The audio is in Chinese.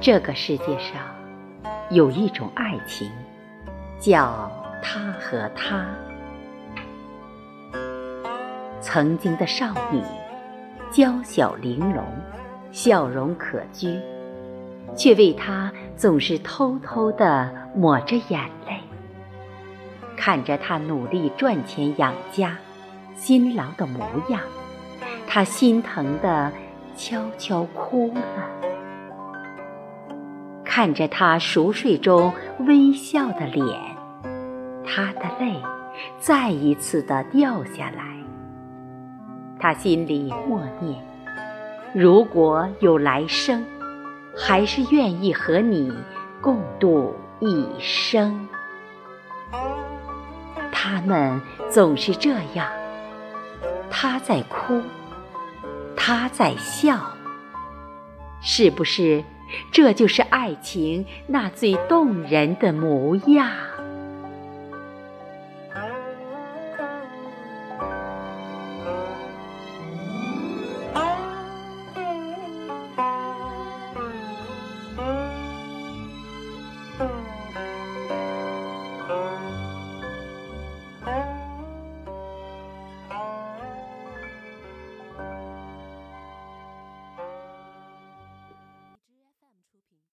这个世界上有一种爱情，叫他和他。曾经的少女，娇小玲珑，笑容可掬，却为他总是偷偷地抹着眼泪。看着他努力赚钱养家，辛劳的模样，他心疼的悄悄哭了。看着他熟睡中微笑的脸，他的泪再一次的掉下来。他心里默念：如果有来生，还是愿意和你共度一生。他们总是这样，他在哭，他在笑，是不是这就是爱情那最动人的模样？